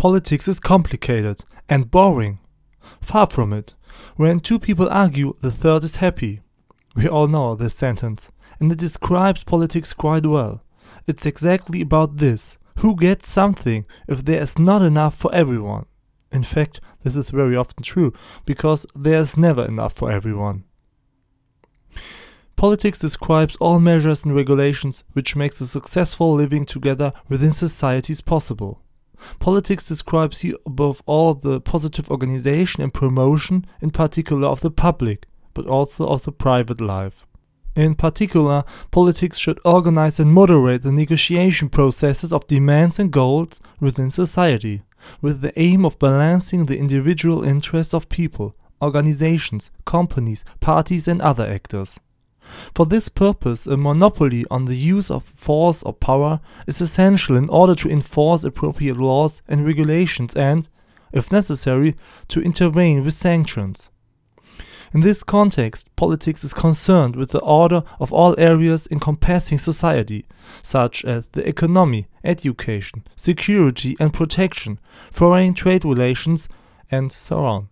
Politics is complicated and boring. Far from it. When two people argue, the third is happy. We all know this sentence, and it describes politics quite well. It's exactly about this who gets something if there is not enough for everyone. In fact, this is very often true, because there is never enough for everyone. Politics describes all measures and regulations which makes a successful living together within societies possible. Politics describes here above all the positive organization and promotion, in particular of the public, but also of the private life. In particular, politics should organize and moderate the negotiation processes of demands and goals within society, with the aim of balancing the individual interests of people, organizations, companies, parties, and other actors. For this purpose, a monopoly on the use of force or power is essential in order to enforce appropriate laws and regulations and, if necessary, to intervene with sanctions. In this context, politics is concerned with the order of all areas encompassing society, such as the economy, education, security and protection, foreign trade relations, and so on.